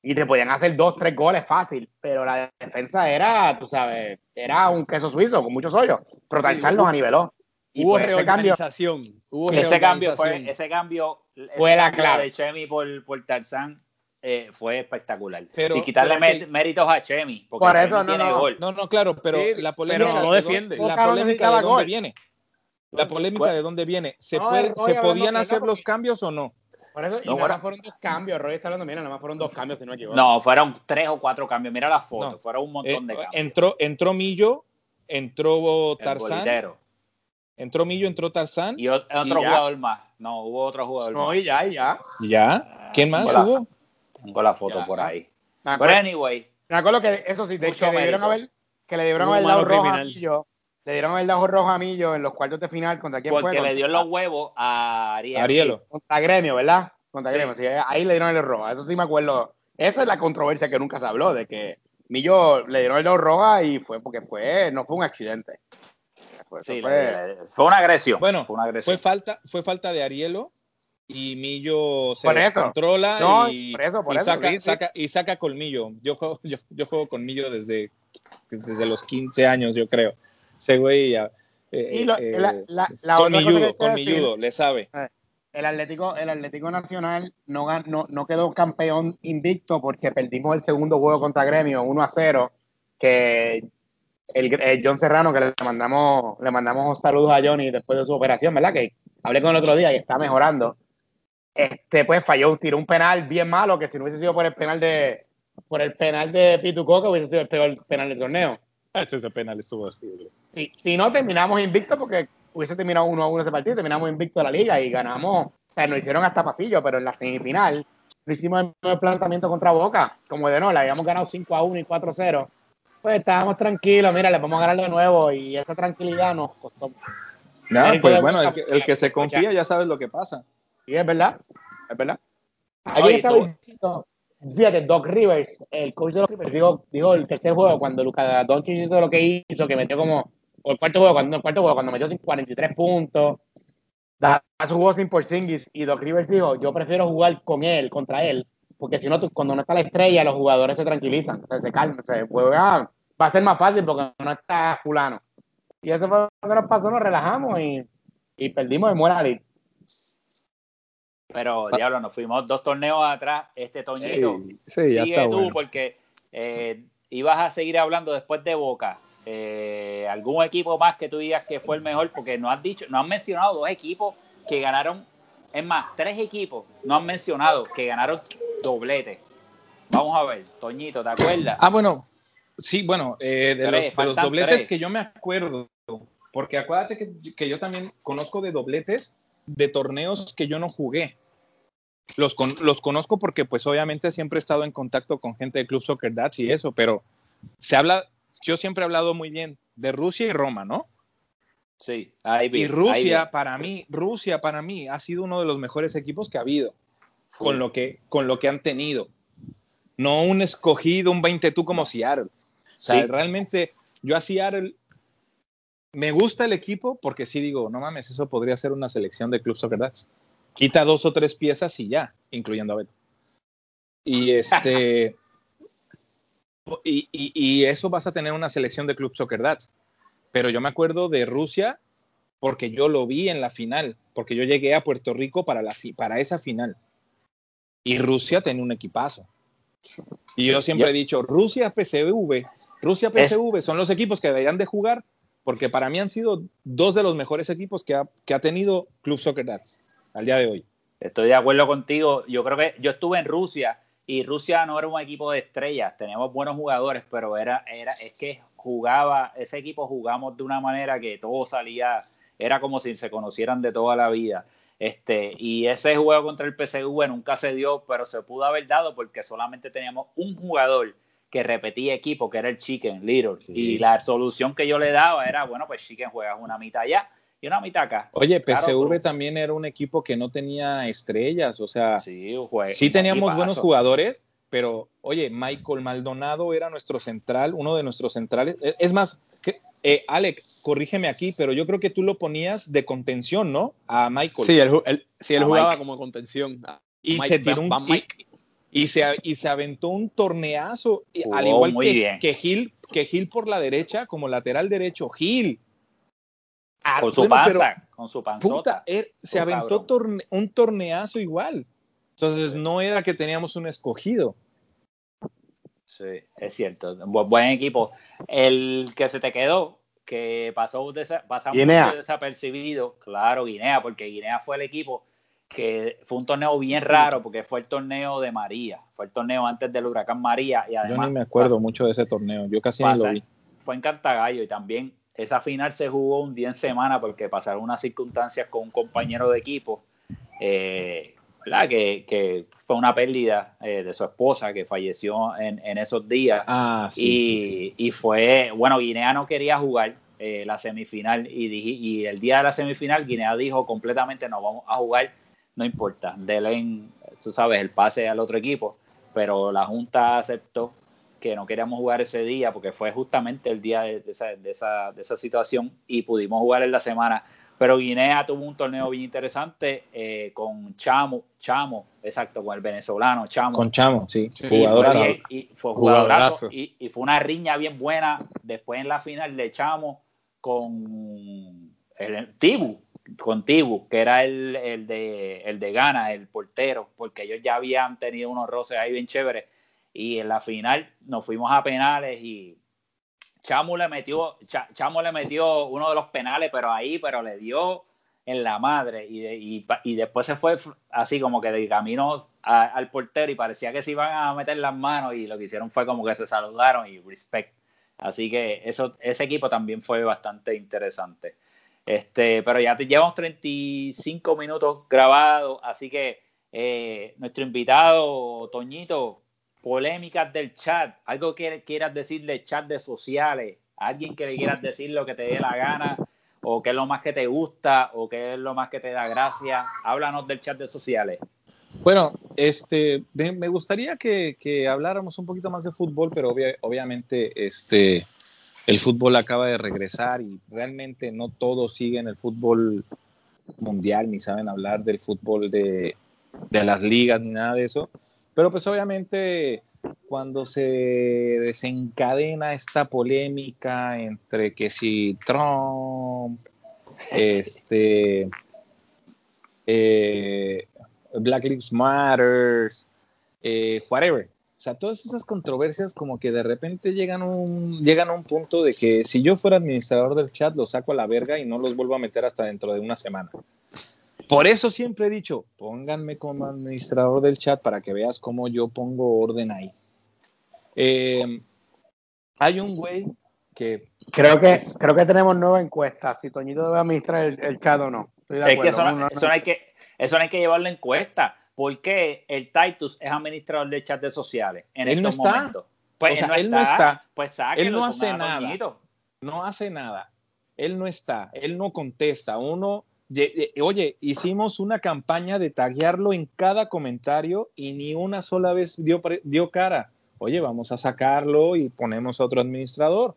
C: Y te podían hacer dos, tres goles fácil, pero la defensa era, tú sabes, era un queso suizo con muchos hoyos. Pero Tarzán los aniveló.
B: Y hubo pues reorganización. Ese cambio,
A: hubo ese cambio fue, ese cambio fue la clave de Chemi por, por Tarzán eh, fue espectacular. Pero, Sin quitarle méritos a Chemi, porque por eso
D: no,
A: tiene
D: no,
A: gol.
D: No, no, claro, pero la polémica no defiende. La polémica de dónde viene. La polémica de dónde viene. ¿Se, puede, ¿se podían hacer los cambios o no?
C: Por eso, y no, nada más fueron dos cambios. Roy está hablando, mira, nada más fueron dos cambios, si no equivoco.
A: No, fueron tres o cuatro cambios. Mira la foto, fueron un montón eh, de cambios.
D: Entró, entró Millo, entró Tarzán. Entró Millo, entró Tarzán.
A: Y otro jugador más. No, hubo otro jugador
C: no, más. No, y ya, y ya.
D: ¿Ya? ¿Quién más hubo?
A: Tengo la foto por ahí. Pero anyway.
C: Me acuerdo que eso sí, de hecho, le dieron a ver, que le dieron haber dado rojo a Millo. Le dieron haber dado rojo a Millo en los cuartos de final. ¿Contra quién
A: Porque fue? Porque le dio los huevos a Ariel.
D: Arielo.
C: Contra Gremio, ¿verdad? Contra Gremio. Sí, ahí le dieron el rojo. Eso sí me acuerdo. Esa es la controversia que nunca se habló, de que Millo le dieron el rojo roja y fue porque fue, no fue un accidente.
A: Fue, fue, una agresión.
D: Bueno, fue, falta, fue falta de Arielo y Millo se controla y, saca, y saca colmillo. Yo juego, yo, yo, juego con Millo desde, desde los 15 años, yo creo. Ese güey ya, eh, con, mi judo, le sabe.
C: Eh, el Atlético, el Atlético Nacional no, no, no quedó campeón invicto porque perdimos el segundo juego contra Gremio 1 a 0, que el, John Serrano, que le mandamos, le mandamos saludos a Johnny después de su operación, ¿verdad? Que hablé con el otro día y está mejorando. Este, pues falló, tiró un penal bien malo, que si no hubiese sido por el penal de, por el penal de Pitu Coca, hubiese sido el peor penal del torneo.
D: Ese penal estuvo
C: si, si no, terminamos invicto porque hubiese terminado uno a uno ese partido, terminamos invicto de la liga y ganamos. O sea, nos hicieron hasta pasillo, pero en la semifinal no hicimos el planteamiento contra Boca. Como de no, le habíamos ganado 5 a 1 y 4 a 0 pues estábamos tranquilos, mira, le vamos a ganar de nuevo y esa tranquilidad nos costó.
D: No, pues bueno, el que, se confía ya sabes lo que pasa.
C: Sí, es verdad, es verdad. Ayer estaba diciendo, fíjate, Doc Rivers, el coach de los Rivers, dijo, el tercer juego cuando Luca Doncic hizo lo que hizo, que metió como, o el cuarto juego, cuando, el cuarto juego, cuando metió 43 puntos, jugó sin por Singis y Doc Rivers dijo, yo prefiero jugar con él, contra él, porque si no, cuando no está la estrella, los jugadores se tranquilizan, se calman, se juegan va a ser más fácil porque no está fulano. Y eso fue lo que nos pasó, nos relajamos y, y perdimos el muera
A: Pero, diablo, nos fuimos dos torneos atrás. Este Toñito,
B: Sí, sí, ya
A: sigue
B: está
A: tú,
B: bueno.
A: porque eh, ibas a seguir hablando después de Boca. Eh, ¿Algún equipo más que tú digas que fue el mejor? Porque no has dicho, no has mencionado dos equipos que ganaron, es más, tres equipos no han mencionado que ganaron doblete. Vamos a ver, Toñito, ¿te acuerdas?
D: Ah, bueno, sí, bueno, eh, de,
A: Tres,
D: los, de los dobletes
A: tres.
D: que yo me acuerdo, porque acuérdate que, que yo también conozco de dobletes de torneos que yo no jugué. Los, con- los conozco porque pues obviamente siempre he estado en contacto con gente de Club Soccer Dads y eso, pero se habla, yo siempre he hablado muy bien de Rusia y Roma, ¿no?
A: Sí, ahí vi,
D: Y Rusia para mí, Rusia para mí ha sido uno de los mejores equipos que ha habido con lo que, con lo que han tenido. No un escogido, un 20 tú como Seattle. O sea,
A: Sí.
D: realmente yo a Seattle me gusta el equipo porque sí digo, no mames, eso podría ser una selección de Club Soccer Dads. Quita dos o tres piezas y ya, incluyendo a Beto. Y este y, y- y eso vas a tener una selección de Club Soccer Dads. Pero yo me acuerdo de Rusia porque yo lo vi en la final, porque yo llegué a Puerto Rico para, la fi- para esa final. Y Rusia tenía un equipazo. Y yo siempre
A: Ya.
D: he dicho, Rusia PSV, Rusia
A: Es-
D: PSV son los equipos que deberían de jugar, porque para mí han sido dos de los mejores equipos que ha, que ha tenido Club Soccer Dads al día de hoy.
A: Estoy de acuerdo contigo. Yo creo que yo estuve en Rusia y Rusia no era un equipo de estrellas. Teníamos buenos jugadores, pero era, era, es que jugaba, ese equipo jugamos de una manera que todo salía, era como si se conocieran de toda la vida. Este, y ese juego contra el PSV nunca se dio, pero se pudo haber dado porque solamente teníamos un jugador que repetía equipo, que era el Chicken Little.
D: Sí.
A: Y la solución que yo le daba era, bueno, pues Chicken juegas una mitad allá y una mitad acá.
D: Oye,
A: Claro, pero-
D: también era un equipo que no tenía estrellas, o sea,
A: Sí, jue-
D: sí
A: un
D: teníamos
A: equipazo.
D: buenos jugadores, pero oye, Michael Maldonado era nuestro central, uno de nuestros centrales. Es- Es más, que, eh, Alex, corrígeme aquí, pero yo creo que tú lo ponías de contención, ¿no? A Michael.
B: Sí, él, ju- él- sí, él
A: A
B: jugaba
A: Mike.
B: como contención.
D: y
B: Mike,
D: se tiró un
B: Van
D: y-
B: Mike.
D: y, se, y se aventó un torneazo, al igual que, que Gil, que Gil por la derecha, como lateral derecho, Gil. Ah,
A: con su
D: bueno, pero-
A: panza, con su panzota.
D: Puta, er- se aventó torne- un torneazo igual. Entonces no era que teníamos un escogido.
A: Sí, es cierto. Bu- buen equipo. El que se te quedó, que pasó desa- pasamos desapercibido, claro, Guinea, porque Guinea fue el equipo que fue un torneo bien raro, porque fue el torneo de María, fue el torneo antes del huracán María, y
D: Yo
A: además
D: ni me acuerdo mucho de ese torneo. Yo casi ni
A: pasa-
D: lo vi.
A: fue en Cantagallo, y también esa final se jugó un día en semana, porque pasaron unas circunstancias con un compañero de equipo, eh, ¿verdad? Que, que fue una pérdida eh, de su esposa, que falleció en, en esos días.
D: Ah,
A: y,
D: sí, sí, sí.
A: y fue, bueno, Guinea no quería jugar eh, la semifinal y, dije- y el día de la semifinal Guinea dijo completamente no vamos a jugar, no importa, denle, tú sabes, el pase al otro equipo, pero la Junta aceptó que no queríamos jugar ese día porque fue justamente el día de, de esa, de, esa, de esa situación y pudimos jugar en la semana. Pero Guinea tuvo un torneo bien interesante eh, con Chamo, Chamo, exacto, con el venezolano Chamo.
D: Con Chamo, sí.
B: Sí,
A: Y fue, y fue jugadorazo,
B: Jugadorazo.
A: y, y fue una riña bien buena. Después en la final le echamos con el Tibu, con Tibu, que era el, el de el de Ghana, el portero, porque ellos ya habían tenido unos roces ahí bien chéveres. Y en la final nos fuimos a penales y Chamo le metió, Cha- Chamo le metió uno de los penales, pero ahí, pero le dio en la madre y, de- y, y después se fue así como que de camino al portero y parecía que se iban a meter las manos y lo que hicieron fue como que se saludaron y respect. Así que eso, ese equipo también fue bastante interesante. Este, pero ya te llevamos 35 minutos grabados, así que eh, nuestro invitado, Toñito, polémicas del chat, algo que quieras decirle chat de sociales, alguien que le quieras decir lo que te dé la gana, o qué es lo más que te gusta, o qué es lo más que te da gracia, háblanos del chat de sociales.
D: Bueno, este, me gustaría que, que habláramos un poquito más de fútbol, pero obvia- obviamente este, el fútbol acaba de regresar y realmente no todos siguen el fútbol mundial ni saben hablar del fútbol de, de las ligas ni nada de eso. Pero pues obviamente cuando se desencadena esta polémica entre que si Trump, este, eh, Black Lives Matter, eh, whatever. O sea, todas esas controversias como que de repente llegan, un, llegan a un punto de que si yo fuera administrador del chat, lo saco a la verga y no los vuelvo a meter hasta dentro de una semana. Por eso siempre he dicho, pónganme como administrador del chat para que veas cómo yo pongo orden ahí. Eh, hay un güey que...
C: Creo que, creo que tenemos nueva encuesta, si Toñito debe administrar el, el chat o no.
A: Es que eso, no, eso, no hay que eso no hay que llevarlo en encuesta. ¿Por qué el Titus es administrador de chat de sociales en
D: él
A: estos
D: no está.
A: momentos? Pues
D: O sea,
A: él no
D: él no
A: está.
D: está.
A: Pues sáquelo,
D: Él no hace nada. No hace nada. Él no está, él no contesta. Uno, oye, hicimos una campaña de taguearlo en cada comentario y ni una sola vez dio, dio cara. Oye, vamos a sacarlo y ponemos a otro administrador.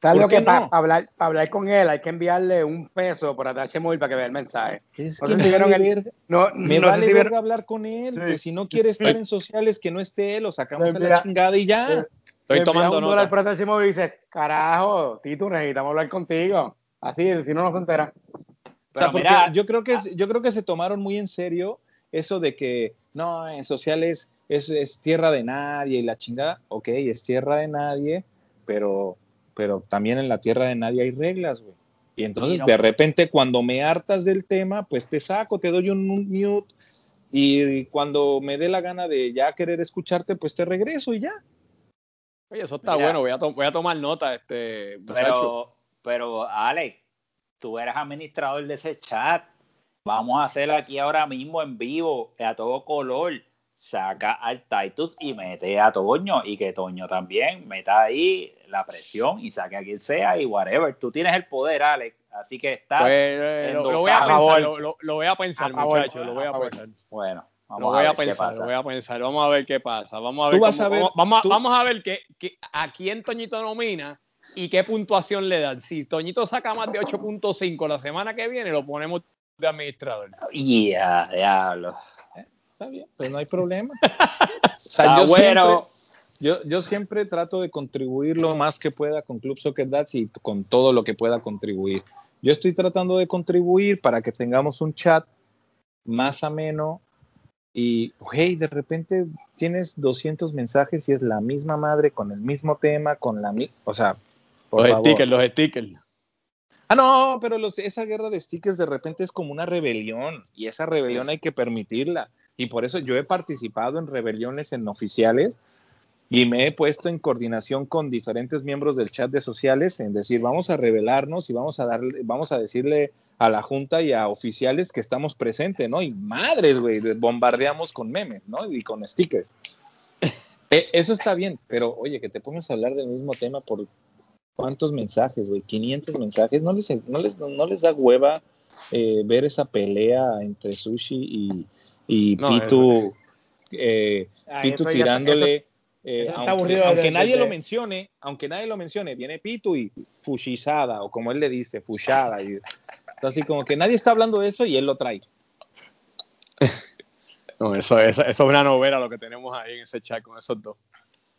C: ¿Sabes
D: ¿Por
C: lo que
D: qué
C: para
D: no?
C: hablar, pa hablar con él hay que enviarle un peso por ATH móvil para que vea el mensaje?
D: Es
C: No
D: que
C: si vieron el- No,
D: me
C: no
D: vale
C: si
D: verga hablar con él.
C: Sí.
D: que si no quiere estar en sociales, que no esté él, lo sacamos a
C: Mira,
D: la chingada y ya.
C: eh,
B: Estoy tomando
C: envía un dólar
B: nota.
C: por ATH móvil y dice, carajo, Tito, necesitamos hablar contigo. Así, si no, no se entera.
D: Sea, porque yo creo que es- yo creo que se tomaron muy en serio eso de que no, en sociales es, es tierra de nadie y la chingada, ok, es tierra de nadie, pero, pero también en la tierra de nadie hay reglas, güey. Y entonces
A: Sí, no.
D: de repente cuando me hartas del tema, pues te saco, te doy un mute y cuando me dé la gana de ya querer escucharte, pues te regreso y ya.
B: Oye, eso está
A: Mira.
B: bueno, voy a, to- voy a tomar nota, este muchacho.
A: Pero, pero, Alex, tú eres administrador de ese chat. Vamos a hacerlo aquí ahora mismo en vivo, a todo color. Saca al Titus y mete a Toño y que Toño también meta ahí la presión y saque a quien sea y whatever. Tú tienes el poder, Alex, así que estás.
B: Pues, eh, lo, lo voy a pensar, lo, lo- lo voy a pensar,
C: A favor,
B: muchacho, lo voy
C: a
B: pensar.
A: Bueno, vamos
B: Lo voy
A: a,
B: a,
A: ver qué
B: pensar,
A: pasa.
B: lo voy a pensar. Vamos a ver qué pasa. Vamos a
D: Tú
B: ver,
D: vas
B: cómo-
D: a ver-
B: vamos, a-
D: tú-
B: vamos a ver qué, qué- a quién Toñito nomina y qué puntuación le dan. Si Toñito saca más de 8.5 la semana que viene, lo ponemos de administrador.
A: Ya, diablo.
D: Está bien, pues no hay problema. O sea, yo
A: bueno.
D: siempre- Yo, yo siempre trato de contribuir lo más que pueda con Club Soccer Dads y con todo lo que pueda contribuir. Yo estoy tratando de contribuir para que tengamos un chat más ameno y, hey, de repente tienes 200 mensajes y es la misma madre con el mismo tema, con la misma, o sea, por
B: los
D: favor.
B: stickers, los stickers.
D: Ah, no, pero los- esa guerra de stickers de repente es como una rebelión y esa rebelión hay que permitirla. Y por eso yo he participado en rebeliones en oficiales y me he puesto en coordinación con diferentes miembros del chat de sociales en decir, vamos a rebelarnos y vamos a darle, vamos a decirle a la junta y a oficiales que estamos presentes, ¿no? Y madres, güey, bombardeamos con memes, ¿no? Y con stickers. Eh, Eso está bien, pero oye, que te pongas a hablar del mismo tema por cuántos mensajes, güey, 500 mensajes, ¿no les, no les, no les da hueva eh, ver esa pelea entre Sushi y, y
B: No,
D: Pitu, eh,
C: Ay,
D: Pitu
C: eso
D: tirándole,
C: eso-
D: eh,
C: eso está
D: aunque,
C: aburrido
D: aunque
C: desde-
D: nadie lo mencione, aunque nadie lo mencione, viene Pitu y fushizada, o como él le dice, fushada, y así como que nadie está hablando de eso y él lo trae.
B: No, eso, eso, eso es una novela lo que tenemos ahí en ese chat con esos dos.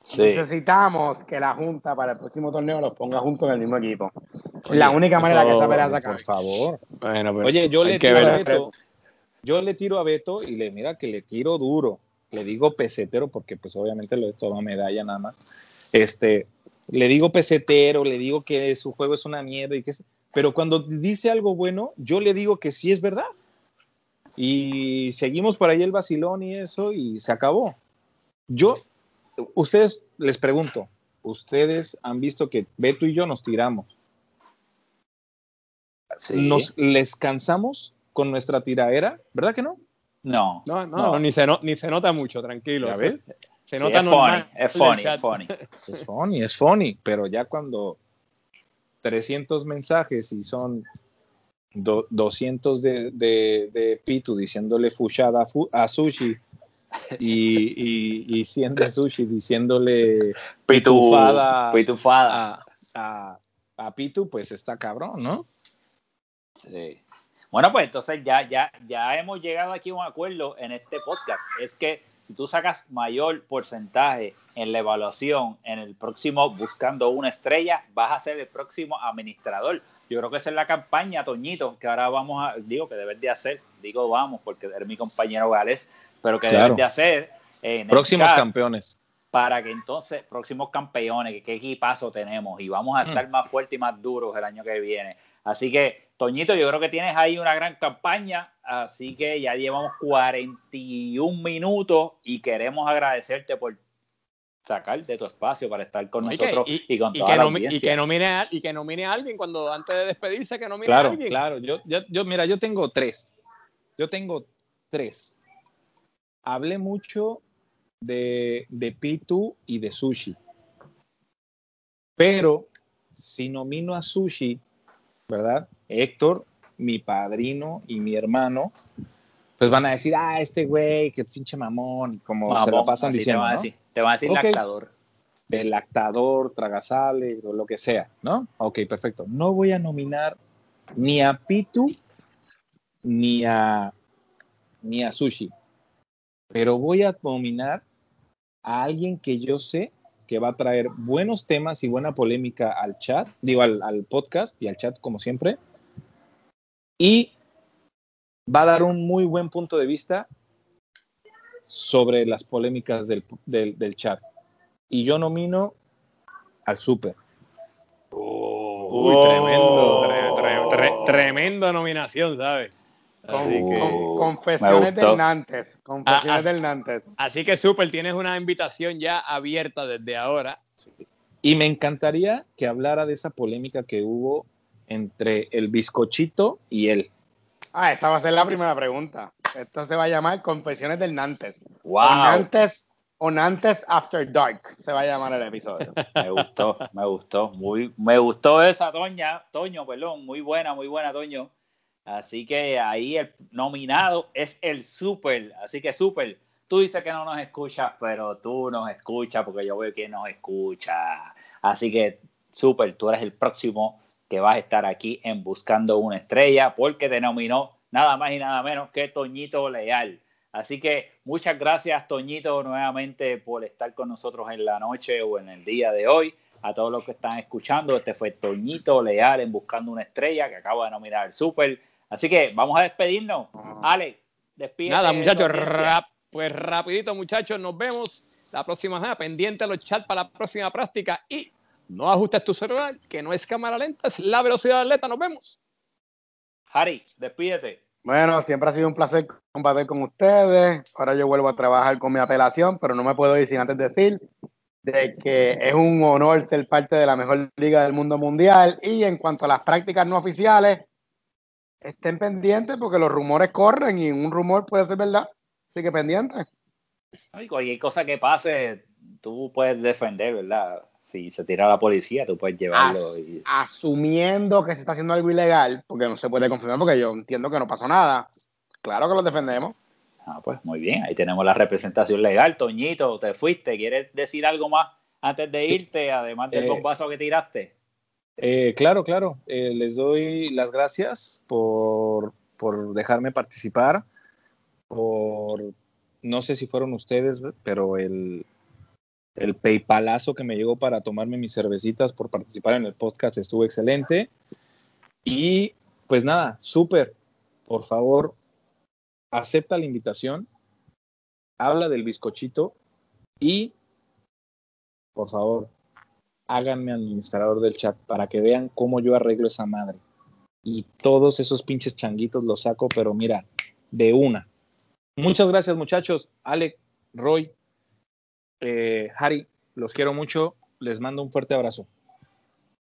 A: Sí.
C: Necesitamos que la Junta para el próximo torneo los ponga juntos en el mismo equipo.
D: Oye,
C: la única manera que esa pelea se
D: Por
C: acabe.
D: favor.
B: Bueno, pero
D: Oye, yo le tiro a. Beto, yo le tiro a Beto y le mira que le tiro duro. Le digo pesetero porque pues obviamente lo es toda medalla nada más. Este, le digo pesetero, le digo que su juego es una mierda y que es- pero cuando dice algo bueno, yo le digo que sí es verdad. Y seguimos por ahí el vacilón y eso y se acabó. Yo ustedes les pregunto, ustedes han visto que Beto y yo nos tiramos.
A: Sí.
D: nos les cansamos con nuestra tiraera, ¿verdad que no?
A: No.
B: No, no,
A: No.
B: Ni, se no- ni se nota mucho, tranquilo. Se,
D: ves.
B: se
A: Sí,
B: nota
A: es
B: normal.
A: funny, es funny, es funny.
D: Es funny, es funny, pero ya cuando 300 mensajes y son do- 200 de, de, de Pitu diciéndole fushada a, fu- a Sushi y, y, y 100 de Sushi diciéndole pitufada
A: Pitufada.
D: a, a, a Pitu, pues está cabrón, ¿no?
A: Sí. Bueno, pues entonces ya, ya, ya hemos llegado aquí a un acuerdo en este podcast. Es que si tú sacas mayor porcentaje en la evaluación en el próximo Buscando una estrella, vas a ser el próximo administrador. Yo creo que esa es la campaña, Toñito, que ahora vamos a, digo que debes de hacer, digo vamos, porque eres mi compañero Gales, pero que debes de hacer.
D: En Próximos campeones.
A: Para que entonces, próximos campeones, que qué equipazo tenemos y vamos a mm. estar más fuertes y más duros el año que viene. Así que, Toñito, yo creo que tienes ahí una gran campaña, así que ya llevamos 41 minutos y queremos agradecerte por sacar de tu espacio para estar con nosotros y, con toda la audiencia.
B: Y que, nomine a, y que nomine a alguien cuando antes de despedirse, que nomine a alguien.
D: Claro, yo, yo, yo, mira, yo tengo tres. Yo tengo tres. Hablé mucho de, de Pitu y de Sushi. Pero si nomino a Sushi, ¿verdad? Héctor, mi padrino y mi hermano, pues van a decir, ah, este güey, qué pinche mamón, como se lo pasan diciendo.
A: Te van a decir, lactador.
D: El lactador, tragasale, o lo que sea, ¿no? Ok, perfecto. No voy a nominar ni a Pitu ni a, ni a Sushi, pero voy a nominar a alguien que yo sé que va a traer buenos temas y buena polémica al chat, digo, al, podcast y al chat como siempre. Y va a dar un muy buen punto de vista sobre las polémicas del, chat. Y yo nomino al Super.
B: uy, tremendo, tremenda nominación, ¿sabes?
C: Confesiones del Nantes. Confesiones ah, del Nantes.
B: Así que súper, tienes una invitación ya abierta desde ahora.
D: Y me encantaría que hablara de esa polémica que hubo entre el bizcochito y él.
C: Ah, esa va a ser la primera pregunta. Esto se va a llamar Confesiones del Nantes.
A: Wow.
C: O Nantes, After Dark se va a llamar el episodio.
A: Me gustó, me gustó. Muy, me gustó esa Toña, Toño, perdón. Muy buena, muy buena, Toño. Así que ahí el nominado es el Super. Así que Super, tú dices que no nos escuchas, pero tú nos escuchas porque yo veo que nos escucha. Así que Super, tú eres el próximo que vas a estar aquí en Buscando una Estrella porque te nominó nada más y nada menos que Toñito Leal. Así que muchas gracias Toñito nuevamente por estar con nosotros en la noche o en el día de hoy. A todos los que están escuchando, este fue Toñito Leal en Buscando una Estrella que acaba de nominar el Super. Así que vamos a despedirnos. Ale, despídete.
B: Nada, muchachos, pues rapidito, muchachos, nos vemos la próxima semana. Pendiente los chats para la próxima práctica y no ajustes tu celular, que no es cámara lenta, es la velocidad atleta. Nos vemos.
A: Harry, despídete.
C: Bueno, siempre ha sido un placer compartir con ustedes. Ahora yo vuelvo a trabajar con mi apelación, pero no me puedo ir sin antes decir de que es un honor ser parte de la mejor liga del mundo mundial. Y en cuanto a las prácticas no oficiales, estén pendientes porque los rumores corren y un rumor puede ser verdad. Así que pendientes.
A: Y cualquier cosa que pase, tú puedes defender, ¿verdad? Si se tira la policía, tú puedes llevarlo.
C: Asumiendo que se está haciendo algo ilegal, porque no se puede confirmar, porque yo entiendo que no pasó nada. Claro que los defendemos.
A: Ah, pues muy bien, ahí tenemos la representación legal. Toñito, te fuiste. ¿Quieres decir algo más antes de irte, además del eh, bombazo que tiraste?
D: Eh, claro, claro. Eh, les doy las gracias por, dejarme participar, por, no sé si fueron ustedes, pero el, el PayPalazo que me llegó para tomarme mis cervecitas por participar en el podcast estuvo excelente. Y pues nada, súper. Por favor, acepta la invitación, habla del bizcochito y, por favor, háganme administrador del chat para que vean cómo yo arreglo esa madre. Y todos esos pinches changuitos los saco, pero mira, de una. Muchas gracias muchachos. Alec, Roy, eh, Harry, los quiero mucho. Les mando un fuerte abrazo.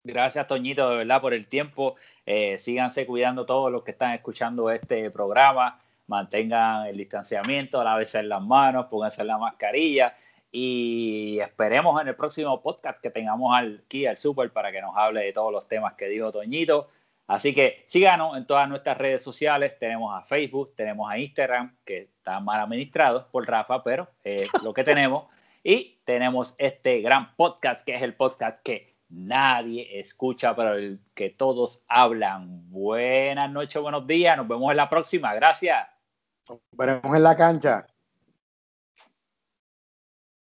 A: Gracias, Toñito, de verdad, por el tiempo. Eh, síganse cuidando todos los que están escuchando este programa. Mantengan el distanciamiento, lávense las manos, pónganse la mascarilla y esperemos en el próximo podcast que tengamos aquí al Super para que nos hable de todos los temas que dijo Toñito. Así que síganos en todas nuestras redes sociales. Tenemos a Facebook, tenemos a Instagram, que está mal administrado por Rafa, pero es lo que tenemos. Y tenemos este gran podcast, que es el podcast que nadie escucha, pero el que todos hablan. Buenas noches, buenos días. Nos vemos en la próxima. Gracias.
C: Nos veremos en la cancha.